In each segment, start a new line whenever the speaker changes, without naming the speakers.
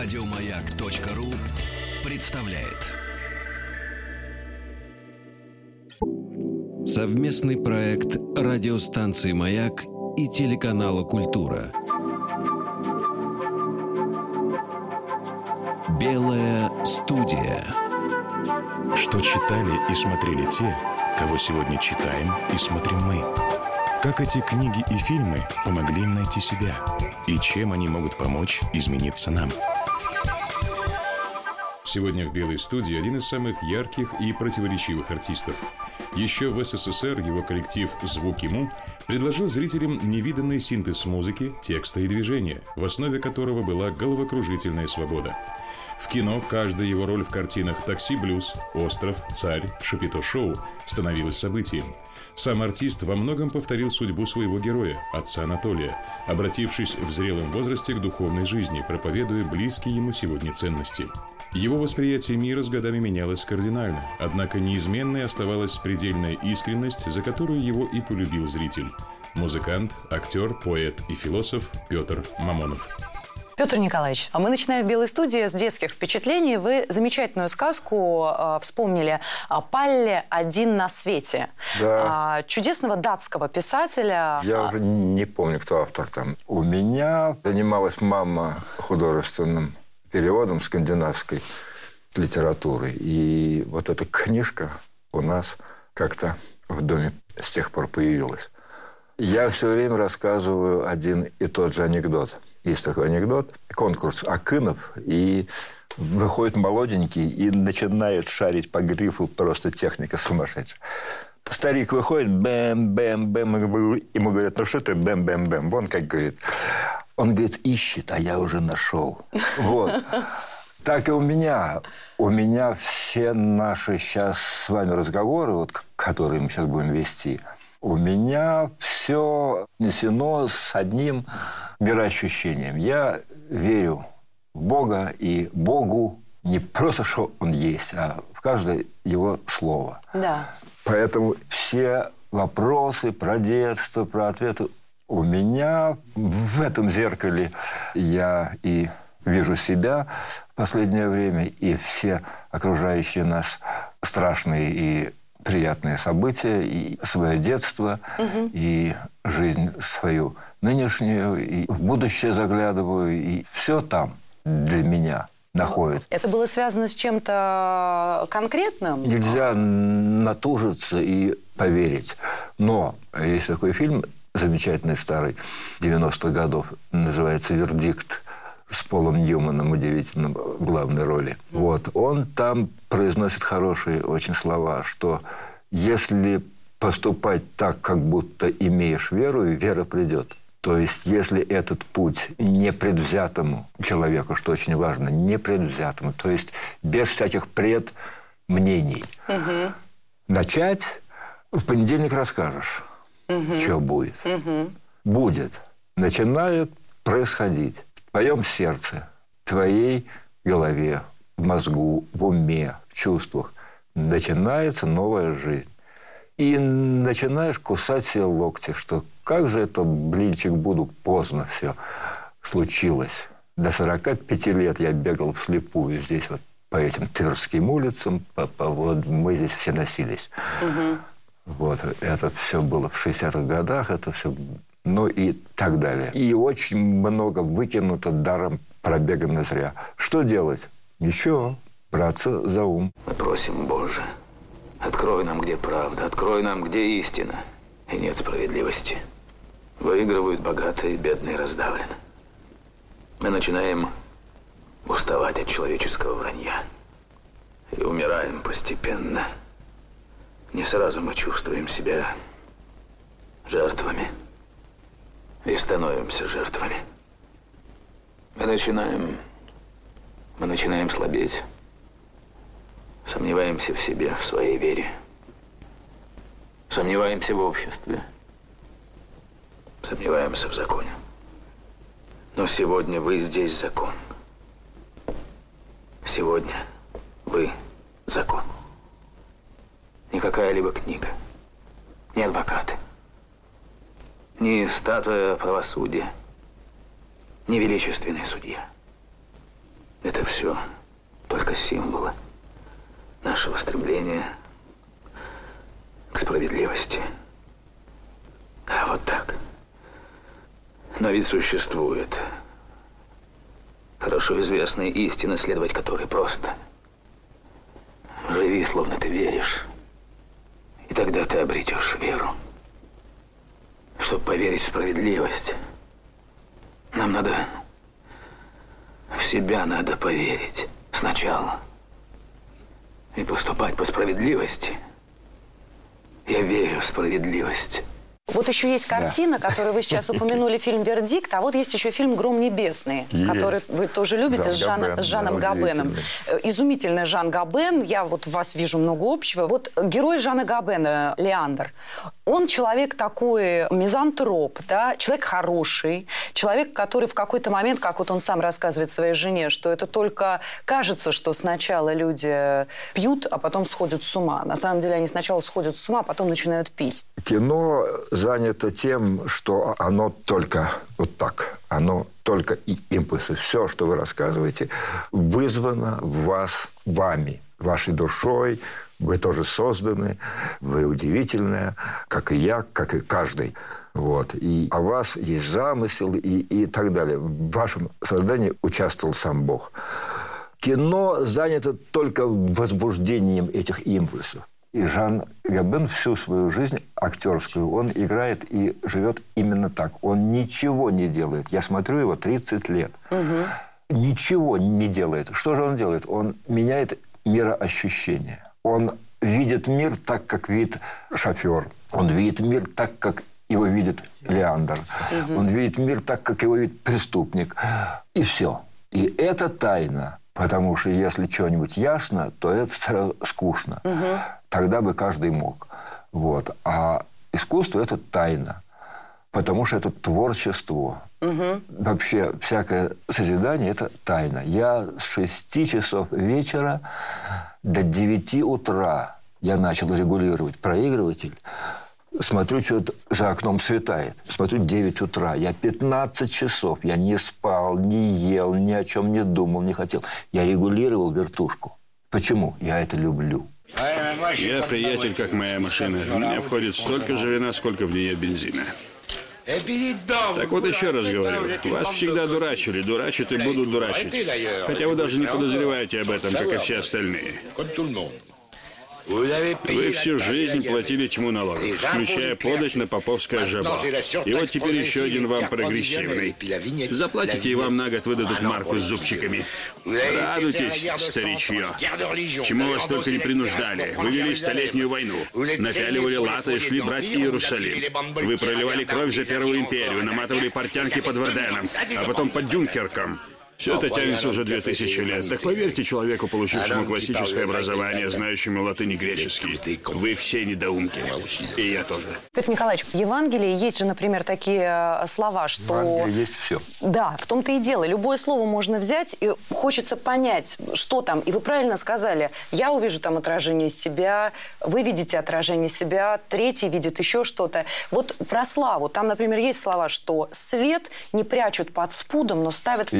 Радиомаяк.ру представляет совместный проект радиостанции Маяк и телеканала Культура. Белая студия.
Что читали и смотрели те, кого сегодня читаем и смотрим мы. Как эти книги и фильмы помогли им найти себя? И чем они могут помочь измениться нам? Сегодня в «Белой студии» один из самых ярких и противоречивых артистов. Еще в СССР его коллектив «Звук ему» предложил зрителям невиданный синтез музыки, текста и движения, в основе которого была головокружительная свобода. В кино каждая его роль в картинах «Такси Блюз», «Остров», «Царь», «Шапито Шоу» становилась событием – сам артист во многом повторил судьбу своего героя, отца Анатолия, обратившись в зрелом возрасте к духовной жизни, проповедуя близкие ему сегодня ценности. Его восприятие мира с годами менялось кардинально, однако неизменной оставалась предельная искренность, за которую его и полюбил зритель. Музыкант, актер, поэт и философ Петр Мамонов.
Петр Николаевич, а мы начинаем в Белой студии с детских впечатлений. Вы замечательную сказку э, вспомнили «Палле один на свете».
Да.
Э, чудесного датского писателя.
Я уже не помню, кто автор там. У меня занималась мама художественным переводом скандинавской литературы. И вот эта книжка у нас как-то в доме с тех пор появилась. Я все время рассказываю один и тот же анекдот. Есть такой анекдот. Конкурс Акынов. И выходит молоденький и начинает шарить по грифу. Просто техника сумасшедшая. Старик выходит, бэм, бэм, бэм. Ему говорят, ну что ты бэм, бэм, бэм. Вон как говорит. Он говорит, ищет, а я уже нашел. Вот. Так и у меня. У меня все наши сейчас с вами разговоры, вот, которые мы сейчас будем вести – у меня все несено с одним мироощущением. Я верю в Бога и Богу не просто, что Он есть, а в каждое Его слово.
Да.
Поэтому все вопросы про детство, про ответы у меня в этом зеркале я и вижу себя в последнее время, и все окружающие нас страшные и приятные события, и свое детство, угу. и жизнь свою нынешнюю, и в будущее заглядываю, и все там для меня находится.
Это было связано с чем-то конкретным?
Нельзя натужиться и поверить. Но есть такой фильм замечательный старый 90-х годов, называется «Вердикт» с Полом Ньюманом, удивительным в главной роли. Вот. Он там произносит хорошие очень слова, что если поступать так, как будто имеешь веру, вера придет. То есть, если этот путь непредвзятому человеку, что очень важно, непредвзятому, то есть без всяких предмнений, угу. начать, в понедельник расскажешь, угу. что будет. Угу. Будет. Начинает происходить в твоем сердце, в твоей голове, в мозгу, в уме, в чувствах начинается новая жизнь. И начинаешь кусать себе локти, что как же это, блинчик, буду, поздно все случилось. До 45 лет я бегал вслепую здесь вот по этим Тверским улицам, по, по, вот мы здесь все носились. Угу. Вот, это все было в 60-х годах, это все, ну и так далее. И очень много выкинуто даром пробегано зря. Что делать? Ничего, браться за ум.
Мы просим, Боже, открой нам, где правда, открой нам, где истина, и нет справедливости. Выигрывают богатые, бедные раздавлены. Мы начинаем уставать от человеческого вранья. И умираем постепенно. Не сразу мы чувствуем себя жертвами. И становимся жертвами. Мы начинаем... Мы начинаем слабеть. Сомневаемся в себе, в своей вере. Сомневаемся в обществе. Сомневаемся в законе. Но сегодня вы здесь закон. Сегодня вы закон. Не какая-либо книга, не адвокаты, не статуя правосудия, не величественный судья. Это все только символы нашего стремления к справедливости. Да, вот так. Но ведь существует хорошо известные истины, следовать которой просто. Живи, словно ты веришь. Тогда ты обретешь веру. Чтобы поверить в справедливость, нам надо... В себя надо поверить сначала. И поступать по справедливости. Я верю в справедливость.
Вот еще есть картина, да. которую вы сейчас упомянули, фильм «Вердикт», а вот есть еще фильм «Гром небесный», есть. который вы тоже любите, Жан с, Жан, Габен, с Жаном да, Габеном. Э, изумительный Жан Габен, я вот в вас вижу много общего. Вот герой Жана Габена, Леандр, он человек такой мизантроп, да, человек хороший, человек, который в какой-то момент, как вот он сам рассказывает своей жене, что это только кажется, что сначала люди пьют, а потом сходят с ума. На самом деле они сначала сходят с ума, а потом начинают пить.
Кино занято тем, что оно только вот так, оно только и импульсы. Все, что вы рассказываете, вызвано в вас вами, вашей душой, вы тоже созданы, вы удивительная, как и я, как и каждый. Вот. И о вас есть замысел и, и так далее. В вашем создании участвовал сам Бог. Кино занято только возбуждением этих импульсов. И Жан Габен всю свою жизнь актерскую, он играет и живет именно так. Он ничего не делает. Я смотрю его 30 лет. Угу. Ничего не делает. Что же он делает? Он меняет мироощущение. Он видит мир так, как видит шофер. Он видит мир так, как его видит Леандр. Угу. Он видит мир так, как его видит преступник. И все. И это тайна. Потому что если что-нибудь ясно, то это сразу скучно. Угу. Тогда бы каждый мог. Вот. А искусство – это тайна. Потому что это творчество. Угу. Вообще, всякое созидание – это тайна. Я с 6 часов вечера до 9 утра я начал регулировать проигрыватель Смотрю, что за окном светает. Смотрю, 9 утра. Я 15 часов. Я не спал, не ел, ни о чем не думал, не хотел. Я регулировал вертушку. Почему? Я это люблю.
Я приятель, как моя машина. В меня входит столько же вина, сколько в нее бензина. Так вот еще раз говорю, вас всегда дурачили, дурачат и будут дурачить. Хотя вы даже не подозреваете об этом, как и все остальные. Вы всю жизнь платили тьму налогов, включая подать на поповское жабо. И вот теперь еще один вам прогрессивный. Заплатите, и вам на год выдадут марку с зубчиками. Радуйтесь, старичье. Чему вас только не принуждали. Вы вели столетнюю войну. Напяливали латы и шли брать Иерусалим. Вы проливали кровь за Первую империю, наматывали портянки под Верденом, а потом под Дюнкерком. Все это тянется уже две тысячи лет. Так поверьте человеку, получившему классическое образование, знающему латынь и греческий. Вы все недоумки. И я тоже.
Петр Николаевич, в Евангелии есть же, например, такие э, слова, что...
В Евангелии есть все.
Да, в том-то и дело. Любое слово можно взять, и хочется понять, что там. И вы правильно сказали, я увижу там отражение себя, вы видите отражение себя, третий видит еще что-то. Вот про славу. Там, например, есть слова, что свет не прячут под спудом, но ставят в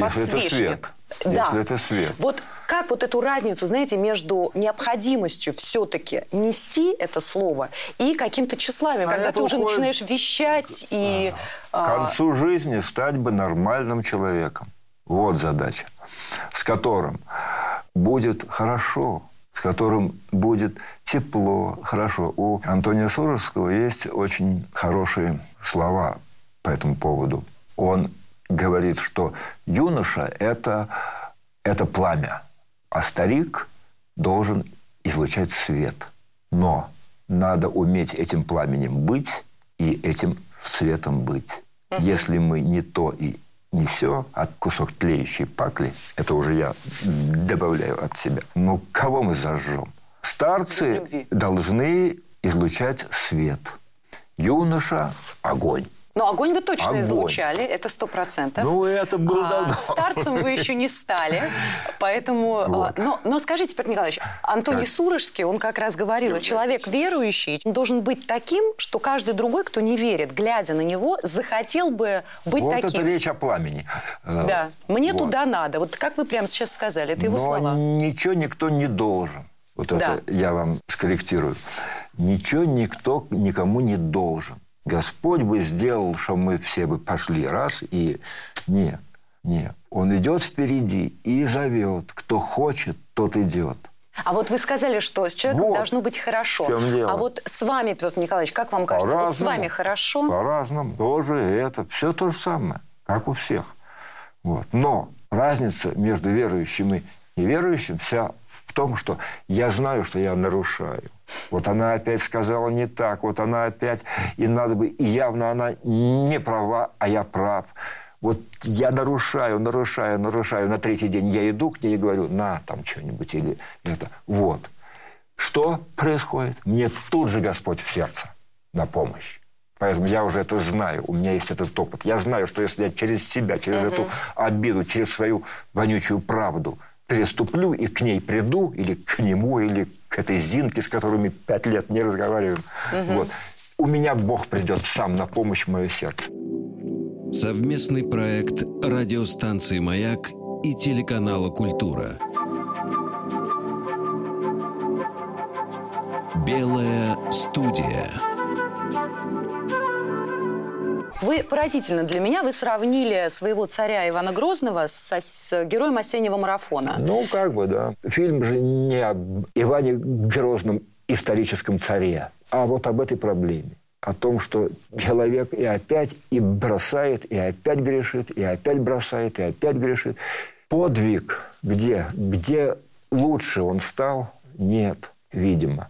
свет. Да. Если это свет.
Вот как вот эту разницу, знаете, между необходимостью все-таки нести это слово и каким-то тщеславием, а когда ты уже начинаешь вещать и...
К концу жизни стать бы нормальным человеком. Вот задача. С которым будет хорошо, с которым будет тепло, хорошо. У Антония Суровского есть очень хорошие слова по этому поводу. Он говорит, что юноша – это, это пламя, а старик должен излучать свет. Но надо уметь этим пламенем быть и этим светом быть. uh Если мы не то и не все, а кусок тлеющей пакли, это уже я добавляю от себя. Ну, кого мы зажжем? Старцы должны излучать свет. Юноша – огонь.
Но огонь вы точно огонь. излучали, это сто процентов.
Ну, это было а, давно.
Старцем вы еще не стали, поэтому... А, вот. Но, но скажите, Петр Николаевич, Антоний так. Сурожский, он как раз говорил, человек верующий должен быть таким, что каждый другой, кто не верит, глядя на него, захотел бы быть
вот
таким.
Вот это речь о пламени.
Да, мне вот. туда надо. Вот как вы прямо сейчас сказали, это его
но
слова.
ничего никто не должен. Вот да. это я вам скорректирую. Ничего никто никому не должен. Господь бы сделал, что мы все бы пошли раз и... Нет, нет. Он идет впереди и зовет. Кто хочет, тот идет.
А вот вы сказали, что с человеком вот. должно быть хорошо. А вот с вами, Петр Николаевич, как вам кажется, вот с вами хорошо?
По-разному. Тоже это. Все то же самое, как у всех. Вот. Но разница между верующим и неверующим вся в том, что я знаю, что я нарушаю. Вот она опять сказала не так, вот она опять, и надо бы, и явно она не права, а я прав. Вот я нарушаю, нарушаю, нарушаю. На третий день я иду к ней и говорю, на, там что-нибудь или это. Вот. Что происходит? Мне тут же Господь в сердце на помощь. Поэтому я уже это знаю, у меня есть этот опыт. Я знаю, что если я через себя, через uh-huh. эту обиду, через свою вонючую правду переступлю и к ней приду, или к нему, или к этой Зинке, с которыми пять лет не разговариваем, uh-huh. вот, у меня Бог придет сам на помощь в мое сердце.
Совместный проект радиостанции «Маяк» и телеканала «Культура». Белая студия.
Вы поразительно для меня, вы сравнили своего царя Ивана Грозного с, с героем осеннего марафона.
Ну, как бы, да. Фильм же не об Иване Грозном историческом царе, а вот об этой проблеме. О том, что человек и опять и бросает, и опять грешит, и опять бросает, и опять грешит. Подвиг где? Где лучше он стал? Нет, видимо.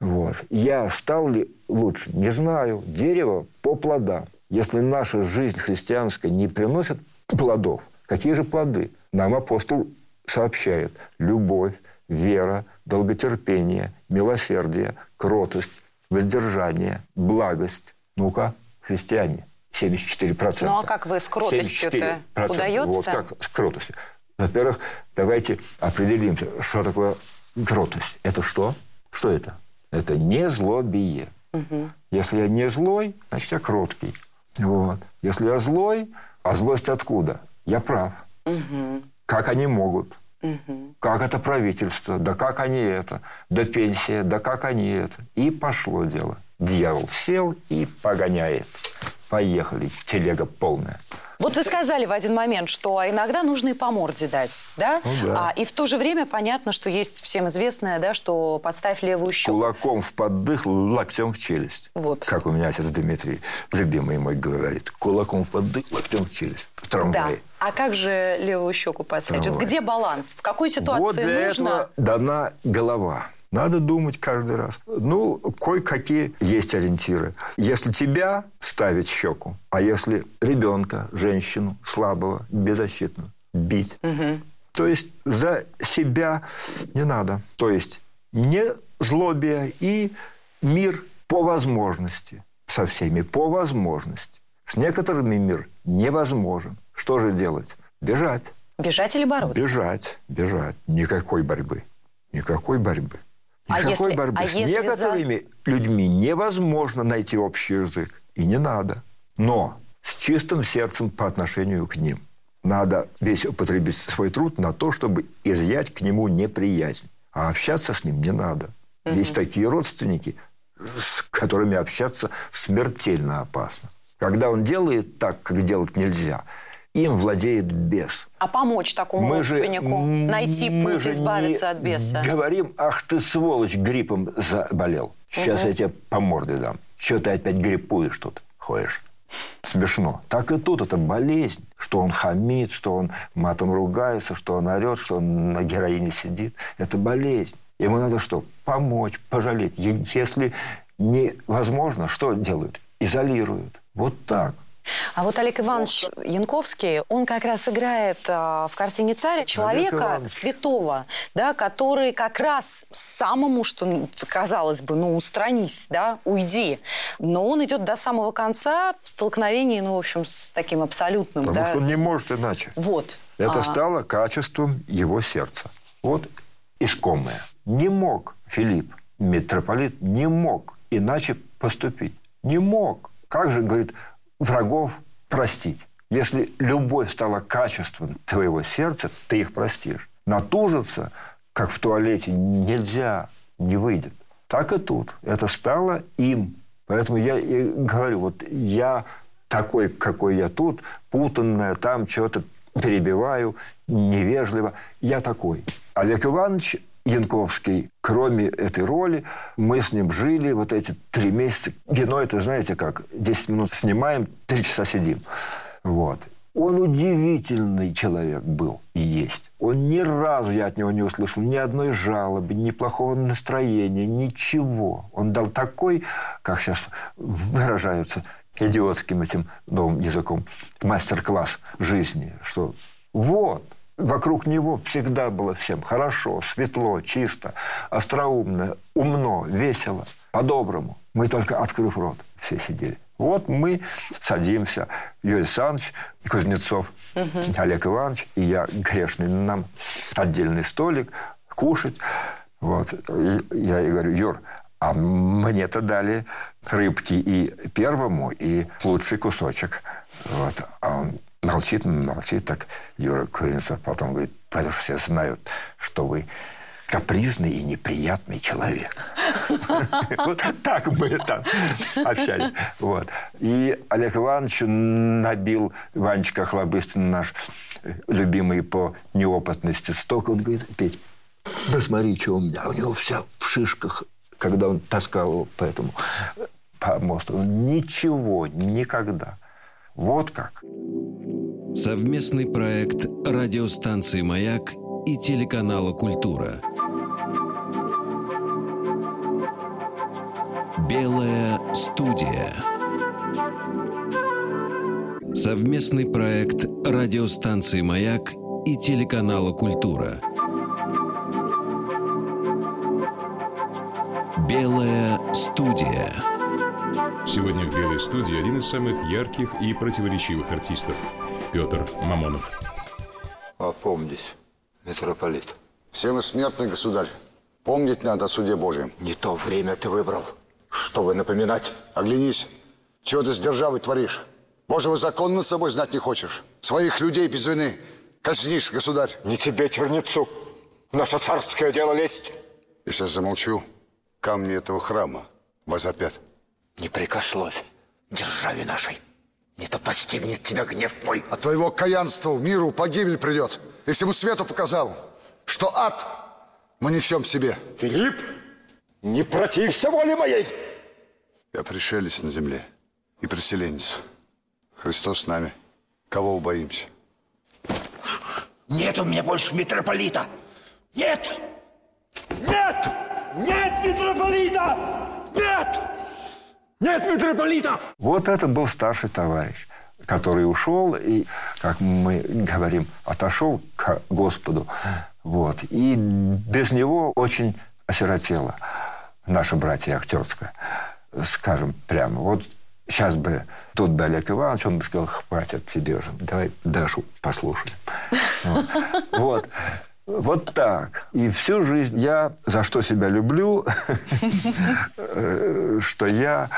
Вот. Я стал ли лучше? Не знаю. Дерево по плодам. Если наша жизнь христианская не приносит плодов, какие же плоды? Нам апостол сообщает любовь, вера, долготерпение, милосердие, кротость, воздержание, благость. Ну-ка, христиане, 74%.
Ну а как вы с кротостью-то удается?
Вот как с кротостью. Во-первых, давайте определимся, что такое кротость. Это что? Что это? Это не злобие. Угу. Если я не злой, значит, я кроткий. Вот. Если я злой, а злость откуда? Я прав. Угу. Как они могут? Угу. Как это правительство? Да как они это? Да пенсия? Да как они это? И пошло дело. Дьявол сел и погоняет. Поехали, телега полная.
Вот вы сказали в один момент, что иногда нужно и по морде дать, да?
Ну, да.
А, и в то же время понятно, что есть всем известное, да, что подставь левую щеку.
Кулаком в поддых, локтем в челюсть. Вот. Как у меня отец Дмитрий, любимый мой, говорит. Кулаком в поддых, локтем в челюсть. В трамвае.
Да. А как же левую щеку подставить? Вот где баланс? В какой ситуации
вот для
нужно?
Этого дана голова. Надо думать каждый раз. Ну, кое-какие есть ориентиры. Если тебя ставить щеку, а если ребенка, женщину, слабого, беззащитного, бить. Угу. То есть за себя не надо. То есть не злобие и мир по возможности. Со всеми по возможности. С некоторыми мир невозможен. Что же делать? Бежать.
Бежать или бороться?
Бежать, бежать. Никакой борьбы. Никакой борьбы. А Никакой если, борьбы. А С некоторыми за... людьми невозможно найти общий язык. И не надо. Но с чистым сердцем по отношению к ним. Надо весь употребить свой труд на то, чтобы изъять к нему неприязнь. А общаться с ним не надо. Угу. Есть такие родственники, с которыми общаться смертельно опасно. Когда он делает так, как делать нельзя – им владеет бес.
А помочь такому мы родственнику же, найти мы путь же избавиться от беса?
Говорим, ах ты сволочь, гриппом заболел. Сейчас угу. я тебе по морде дам. Что ты опять гриппуешь тут, ходишь? Смешно. Так и тут это болезнь. Что он хамит, что он матом ругается, что он орет, что он на героине сидит. Это болезнь. Ему надо что? Помочь, пожалеть. Если невозможно, что делают? Изолируют. Вот так.
А вот Олег Иванович Янковский, он как раз играет а, в картине «Царь» человека святого, да, который как раз самому, что казалось бы, ну, устранись, да, уйди. Но он идет до самого конца в столкновении, ну, в общем, с таким абсолютным,
Потому
да.
что он не может иначе.
Вот.
Это а... стало качеством его сердца. Вот искомое. Не мог Филипп, митрополит, не мог иначе поступить. Не мог. Как же, говорит, врагов простить? Если любовь стала качеством твоего сердца, ты их простишь. Натужиться, как в туалете, нельзя, не выйдет. Так и тут. Это стало им. Поэтому я и говорю, вот я такой, какой я тут, путанная там, что-то перебиваю, невежливо. Я такой. Олег Иванович Янковский, кроме этой роли, мы с ним жили вот эти три месяца. Кино это, знаете как, 10 минут снимаем, 3 часа сидим. Вот. Он удивительный человек был и есть. Он ни разу, я от него не услышал ни одной жалобы, ни плохого настроения, ничего. Он дал такой, как сейчас выражаются идиотским этим новым языком, мастер-класс жизни, что вот, Вокруг него всегда было всем хорошо, светло, чисто, остроумно, умно, весело, по-доброму. Мы только, открыв рот, все сидели. Вот мы садимся, Юрий Александрович Кузнецов, угу. Олег Иванович и я грешный. Нам отдельный столик, кушать. Вот. И я и говорю, Юр, а мне-то дали рыбки и первому, и лучший кусочек. Вот. А он молчит, молчит, так Юра Кузнецов потом говорит, потому что все знают, что вы капризный и неприятный человек. Вот так мы там общались. Вот. И Олег Иванович набил Ванечка Хлобыстин, наш любимый по неопытности, столько. Он говорит, Петь, посмотри, что у меня. У него вся в шишках, когда он таскал его по этому по мосту. Ничего, никогда. Вот как.
Совместный проект радиостанции «Маяк» и телеканала «Культура». Белая студия. Совместный проект радиостанции «Маяк» и телеканала «Культура».
Студии» один из самых ярких и противоречивых артистов – Петр Мамонов.
Опомнись, митрополит.
Все мы смертный государь. Помнить надо о суде Божьем.
Не то время ты выбрал, чтобы напоминать.
Оглянись. Чего ты с державой творишь? Божьего закона над собой знать не хочешь. Своих людей без вины казнишь, государь.
Не тебе, черницу, наше царское дело лезть.
Если я замолчу, камни этого храма возопят.
Не прикословь державе нашей. Не то постигнет тебя гнев мой.
От твоего каянства миру погибель придет. Если ему свету показал, что ад мы несем в себе.
Филипп, не протився воле моей.
Я пришелец на земле и преселенец. Христос с нами. Кого убоимся?
Нет у меня больше митрополита. Нет! Нет! Нет митрополита! Нет! Нет митрополита! Вот это был старший товарищ, который ушел и, как мы говорим, отошел к Господу. Вот. И без него очень осиротела наша братья актерская. Скажем прямо, вот сейчас бы тут бы Олег Иванович, он бы сказал, хватит тебе уже, давай Дашу послушаем. Вот. Вот так. И всю жизнь я за что себя люблю, что я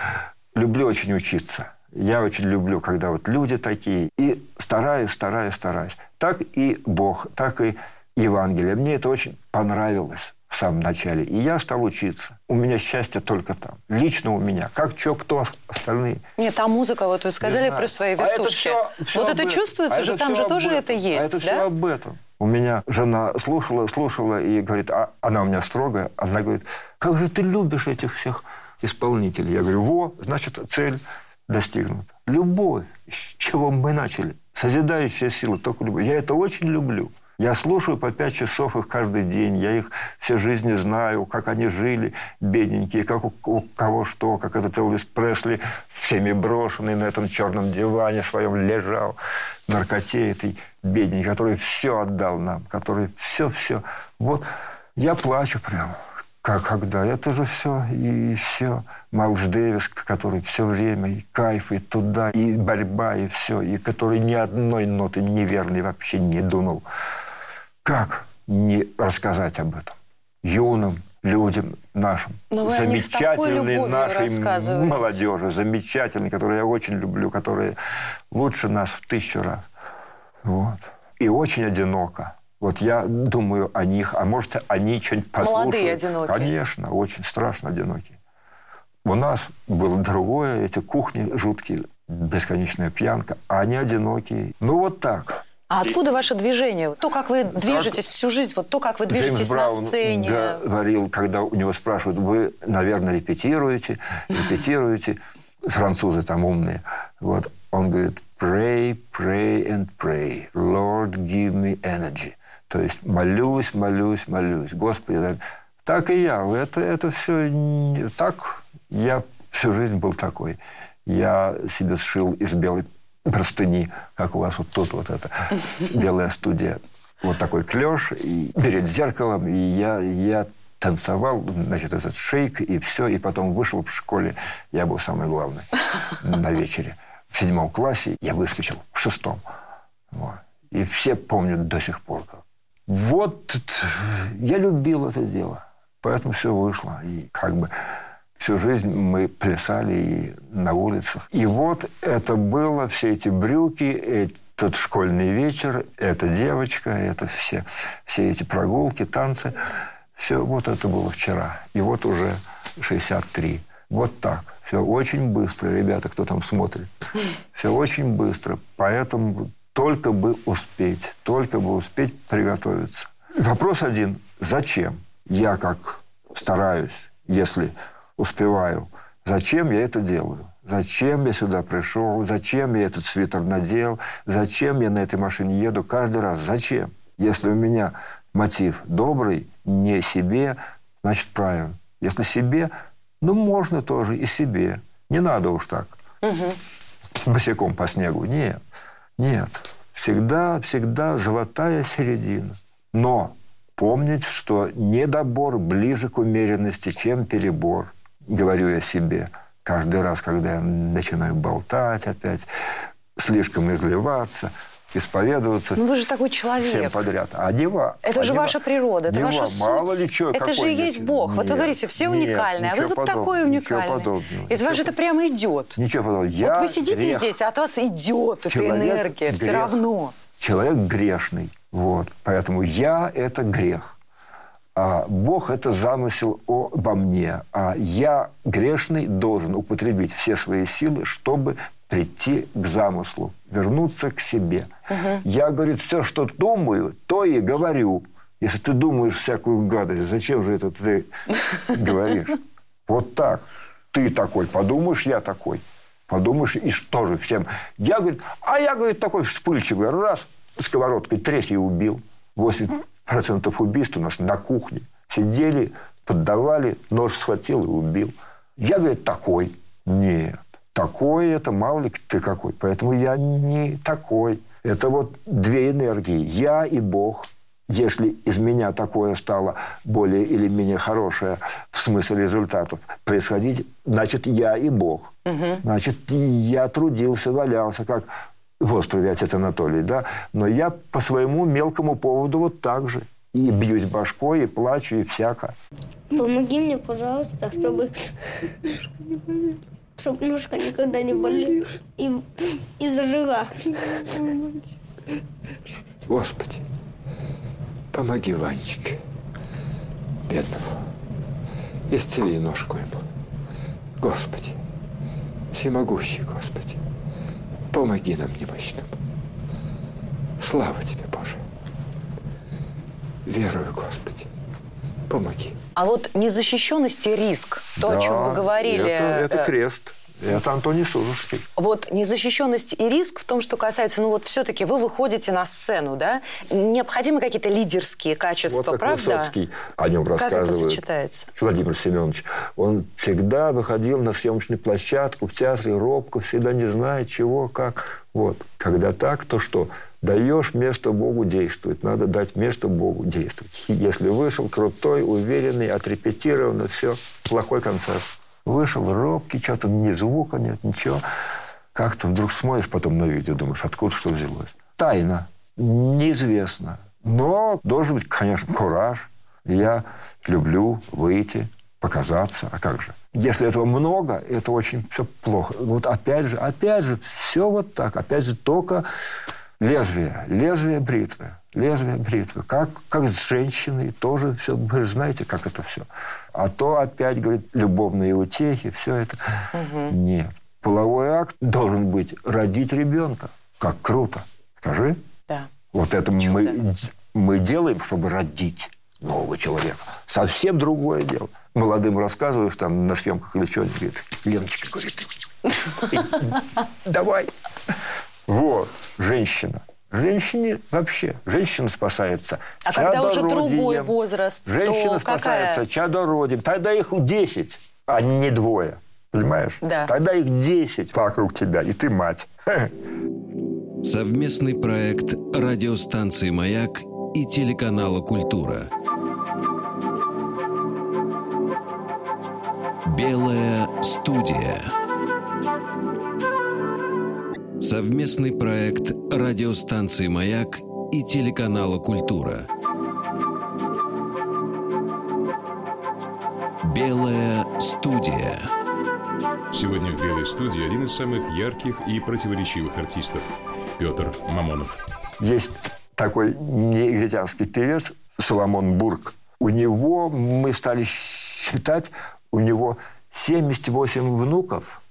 люблю очень учиться. Я очень люблю, когда вот люди такие. И стараюсь, стараюсь, стараюсь. Так и Бог, так и Евангелие. Мне это очень понравилось в самом начале. И я стал учиться. У меня счастье только там. Лично у меня. Как что, кто остальные.
Нет, а музыка, вот вы сказали про свои вертушки. А это все, все вот это чувствуется а же, там же тоже это есть,
А это
да?
все об этом. У меня жена слушала, слушала и говорит, а она у меня строгая, она говорит, как же ты любишь этих всех исполнителей? Я говорю, во, значит, цель достигнута. Любовь, с чего мы начали. Созидающая сила, только любовь. Я это очень люблю. Я слушаю по пять часов их каждый день. Я их все жизни знаю, как они жили, бедненькие, как у, у кого что, как этот Элвис Пресли, всеми брошенный на этом черном диване своем лежал, наркоте этой бедненький, который все отдал нам, который все-все. Вот я плачу прямо. Как когда? Это же все и все. Малыш Дэвис, который все время и кайф, и туда, и борьба, и все, и который ни одной ноты неверной вообще не дунул. Как не рассказать об этом юным людям нашим, замечательной нашей молодежи, замечательной, которую я очень люблю, которые лучше нас в тысячу раз. Вот. И очень одиноко. Вот я думаю о них, а может, они что-нибудь послушают.
Молодые одинокие.
Конечно, очень страшно одинокие. У нас было другое, эти кухни жуткие, бесконечная пьянка, а они одинокие. Ну, вот так.
А откуда ваше движение? То, как вы движетесь как... всю жизнь, вот то, как вы движетесь Джеймс Браун на сцене.
говорил, когда у него спрашивают, вы, наверное, репетируете, репетируете, французы там умные. Вот он говорит, pray, pray and pray. Lord, give me energy. То есть молюсь, молюсь, молюсь. Господи, так и я. Это, это все так. Я всю жизнь был такой. Я себе сшил из белой простыни, как у вас вот тут вот эта белая студия. Вот такой клеш, и перед зеркалом, и я, я танцевал, значит, этот шейк, и все, и потом вышел в школе, я был самый главный на вечере. В седьмом классе я выскочил, в шестом. Вот. И все помнят до сих пор. Вот я любил это дело, поэтому все вышло. И как бы Всю жизнь мы плясали и на улицах. И вот это было, все эти брюки, этот школьный вечер, эта девочка, это все, все эти прогулки, танцы. Все вот это было вчера. И вот уже 63. Вот так. Все очень быстро, ребята, кто там смотрит. Все очень быстро. Поэтому только бы успеть, только бы успеть приготовиться. Вопрос один. Зачем я как стараюсь, если успеваю. Зачем я это делаю? Зачем я сюда пришел? Зачем я этот свитер надел? Зачем я на этой машине еду каждый раз? Зачем? Если у меня мотив добрый, не себе, значит правильно. Если себе, ну можно тоже и себе. Не надо уж так. Угу. С босиком по снегу. Нет. Нет. Всегда, всегда золотая середина. Но помнить, что недобор ближе к умеренности, чем перебор – говорю я себе каждый раз, когда я начинаю болтать опять, слишком изливаться, исповедоваться.
Ну вы же такой человек.
Всем подряд. А дева...
Это
а
же
дева,
ваша природа, это
дева,
ваша суть.
Мало ли что,
Это же и есть Бог. Нет, вот вы говорите, все нет, уникальные, а вы вот подобного, такой уникальный. Ничего подобного. Из вас же это прямо идет.
Ничего подобного.
Я вот вы сидите грех. здесь, а от вас идет эта энергия грех. все равно.
Человек грешный. Вот. Поэтому я – это грех. А Бог – это замысел обо мне, а я, грешный, должен употребить все свои силы, чтобы прийти к замыслу, вернуться к себе. Угу. Я, говорит, все, что думаю, то и говорю. Если ты думаешь всякую гадость, зачем же это ты говоришь? Вот так. Ты такой, подумаешь, я такой. Подумаешь, и что же всем? Я, говорит, а я, говорит, такой вспыльчивый. Раз, сковородкой тресь и убил. 8 процентов убийств у нас на кухне. Сидели, поддавали, нож схватил и убил. Я, говорит, такой. Нет. Такой это мало ли ты какой. Поэтому я не такой. Это вот две энергии. Я и Бог. Если из меня такое стало более или менее хорошее в смысле результатов происходить, значит, я и Бог. Угу. Значит, я трудился, валялся, как в острове Отец Анатолий, да, но я по своему мелкому поводу вот так же. И бьюсь башкой, и плачу, и всяко.
Помоги мне, пожалуйста, чтобы, чтобы ножка никогда не болела и, и зажила.
Господи, помоги Ванечке, бедному. Исцели ножку ему. Господи, всемогущий Господи. Помоги нам немощным. Слава Тебе, Боже. Верую, Господи. Помоги.
А вот незащищенность и риск, то, да, о чем вы говорили.
Это, это э, крест. Это Антоний Сурожский.
Вот незащищенность и риск в том, что касается, ну вот все-таки вы выходите на сцену, да? Необходимы какие-то лидерские качества,
вот как
правда?
Высоцкий о нем
как
рассказывает.
это сочетается?
Владимир Семенович. Он всегда выходил на съемочную площадку в театре робко, всегда не знает чего, как. Вот. Когда так, то что? Даешь место Богу действовать. Надо дать место Богу действовать. Если вышел крутой, уверенный, отрепетированный, все, плохой концерт. Вышел робкий, что-то ни звука нет, ничего. Как-то вдруг смотришь потом на видео, думаешь, откуда что взялось. Тайна. Неизвестно. Но должен быть, конечно, кураж. Я люблю выйти, показаться. А как же? Если этого много, это очень все плохо. Вот опять же, опять же, все вот так. Опять же, только лезвие, лезвие бритвы, лезвие бритвы. Как, как с женщиной тоже все, вы же знаете, как это все. А то опять, говорит, любовные утехи, все это. Угу. Нет. Половой акт должен быть родить ребенка. Как круто. Скажи.
Да.
Вот это мы, мы делаем, чтобы родить нового человека. Совсем другое дело. Молодым рассказываешь там на съемках или что-нибудь, говорит, Леночка, говорит, давай. Вот, женщина. Женщине вообще. Женщина спасается
А когда уже другой возраст,
Женщина
то
спасается
какая?
чадородием. Тогда их 10, а не двое. Понимаешь?
Да.
Тогда их 10 вокруг тебя, и ты мать.
Совместный проект радиостанции «Маяк» и телеканала «Культура». Белая студия. Совместный проект радиостанции «Маяк» и телеканала «Культура». Белая студия.
Сегодня в «Белой студии» один из самых ярких и противоречивых артистов – Петр Мамонов.
Есть такой негритянский певец Соломон Бург. У него, мы стали считать, у него 78 внуков.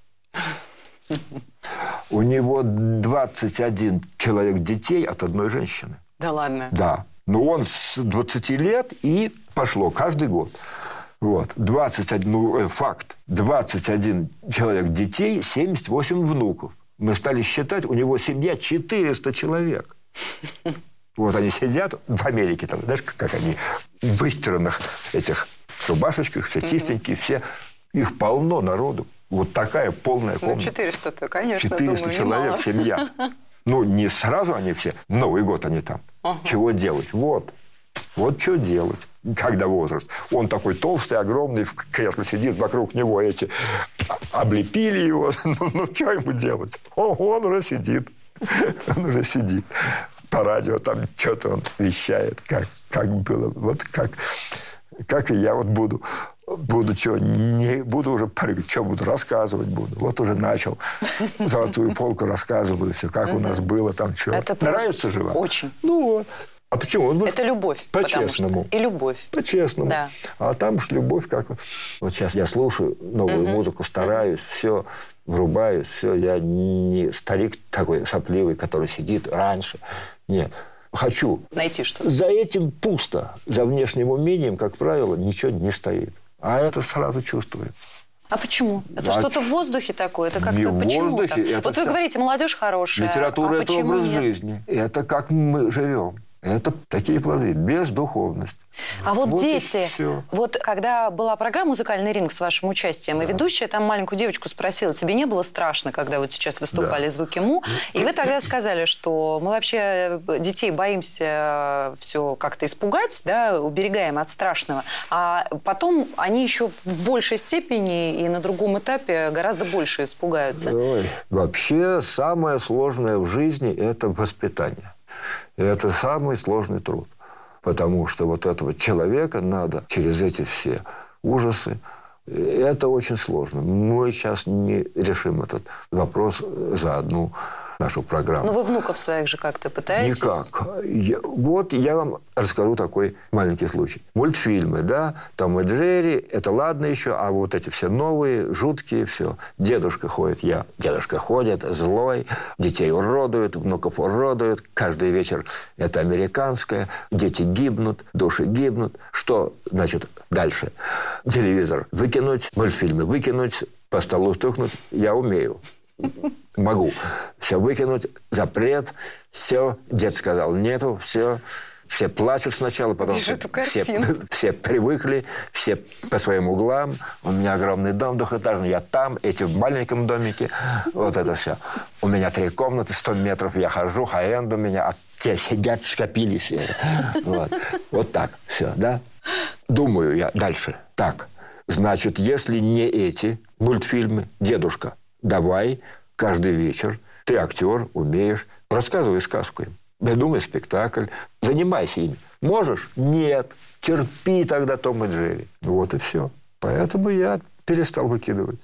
У него 21 человек детей от одной женщины.
Да ладно?
Да. Но он с 20 лет и пошло каждый год. Вот. 21, ну, э, факт. 21 человек детей, 78 внуков. Мы стали считать, у него семья 400 человек. Вот они сидят в Америке, там, знаешь, как они в выстиранных этих рубашечках, все чистенькие, все. Их полно народу. Вот такая полная
Ну,
комната.
400-то, конечно,
400
думаю,
человек,
немало.
семья. Ну, не сразу они все. Новый год они там. Чего делать? Вот. Вот что делать, когда возраст. Он такой толстый, огромный, в кресле сидит, вокруг него эти облепили его. Ну, ну что ему делать? О, он уже сидит. Он уже сидит. По радио там что-то он вещает, как, как было. Вот как, как и я вот буду буду что, не буду уже прыгать, что буду рассказывать буду. Вот уже начал золотую полку рассказываю все, как у нас было там что. Нравится же вам?
очень.
Ну вот. А почему? Он
Это любовь. что-
По-честному.
И любовь.
По-честному.
Да.
А там уж любовь как... Вот сейчас я слушаю новую музыку, стараюсь, все, врубаюсь, все. Я не старик такой сопливый, который сидит раньше. Нет. Хочу.
Найти что-то.
За этим пусто. За внешним умением, как правило, ничего не стоит. А это сразу чувствуется.
А почему? Это
А
что-то в воздухе такое? Это как-то почему
воздухе,
так?
это
Вот вы говорите, молодежь хорошая.
Литература
а
это образ
нет?
жизни. Это как мы живем. Это такие плоды. Бездуховность.
А вот,
Вот
дети, вот когда была программа «Музыкальный ринг» с вашим участием, и ведущая там маленькую девочку спросила, тебе не было страшно, когда вот сейчас выступали звуки МУ? И вы тогда сказали, что мы вообще детей боимся все как-то испугать, да, уберегаем от страшного, а потом они еще в большей степени и на другом этапе гораздо больше испугаются.
Ой, вообще самое сложное в жизни – это воспитание. И это самый сложный труд. Потому что вот этого человека надо через эти все ужасы. Это очень сложно. Мы сейчас не решим этот вопрос за одну нашу программу.
Ну, вы внуков своих же как-то пытаетесь?
Никак. Я- вот я вам расскажу такой маленький случай. Мультфильмы, да, Том и Джерри, это ладно еще, а вот эти все новые, жуткие, все. Дедушка ходит, я. Дедушка ходит, злой, детей уродует, внуков уродует. Каждый вечер это американское. Дети гибнут, души гибнут. Что, значит, дальше? Телевизор выкинуть, мультфильмы выкинуть, по столу стукнуть я умею. Могу. Все выкинуть, запрет, все. Дед сказал, нету, все. Все плачут сначала, потом все, все, все привыкли, все по своим углам. У меня огромный дом двухэтажный, я там, эти в маленьком домике. Вот это все. У меня три комнаты, 100 метров, я хожу, хай-энд у меня, а те сидят, скопились. Вот, вот так все, да? Думаю я дальше. Так, значит, если не эти мультфильмы, дедушка, давай каждый вечер, ты актер, умеешь, рассказывай сказку им. Придумай спектакль, занимайся ими. Можешь? Нет. Терпи тогда Том и Джерри. Вот и все. Поэтому я перестал выкидывать.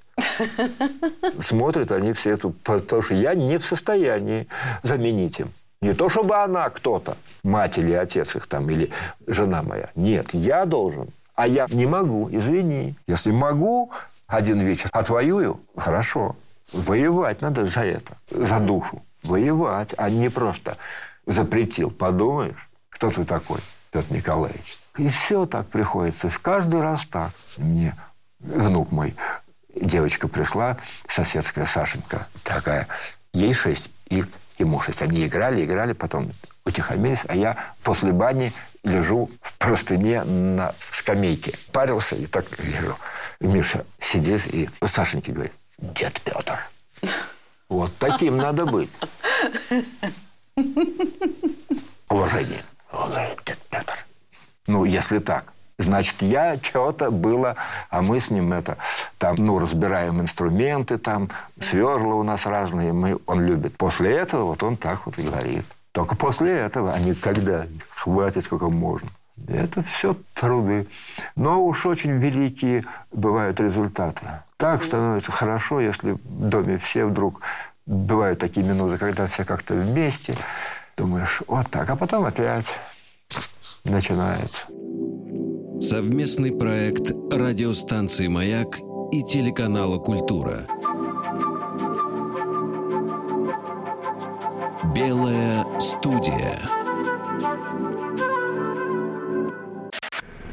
Смотрят они все эту... Потому что я не в состоянии заменить им. Не то, чтобы она кто-то, мать или отец их там, или жена моя. Нет, я должен. А я не могу, извини. Если могу один вечер отвоюю, хорошо. Воевать надо за это, за душу. Воевать, а не просто запретил. Подумаешь, кто ты такой, Петр Николаевич? И все так приходится. Каждый раз так. Мне внук мой, девочка пришла, соседская Сашенька такая, ей шесть, и ему шесть. Они играли, играли, потом утихомирились, а я после бани лежу в простыне на скамейке. Парился и так лежу. Миша сидит и Сашеньке говорит, дед Петр. Вот таким надо быть. Уважение. Дед Петр. Ну, если так. Значит, я что-то было, а мы с ним это, там, ну, разбираем инструменты, там, сверла у нас разные, мы, он любит. После этого вот он так вот и говорит. Только после этого, а не когда. Хватит, сколько можно. Это все труды. Но уж очень великие бывают результаты. Так становится хорошо, если в доме все вдруг... Бывают такие минуты, когда все как-то вместе. Думаешь, вот так. А потом опять начинается.
Совместный проект радиостанции «Маяк» и телеканала «Культура». Белая студия.